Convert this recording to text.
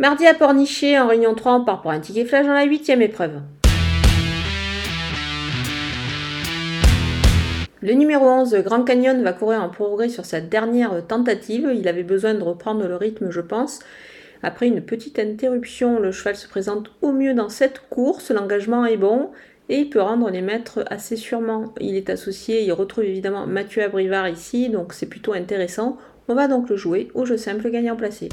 Mardi à Pornichet, en réunion 3, on part pour un ticket flash dans la huitième épreuve. Le numéro 11, Grand Canyon, va courir en progrès sur sa dernière tentative. Il avait besoin de reprendre le rythme, je pense. Après une petite interruption, le cheval se présente au mieux dans cette course. L'engagement est bon et il peut rendre les maîtres assez sûrement. Il est associé, il retrouve évidemment Mathieu Abrivard ici, donc c'est plutôt intéressant. On va donc le jouer au jeu simple gagnant placé.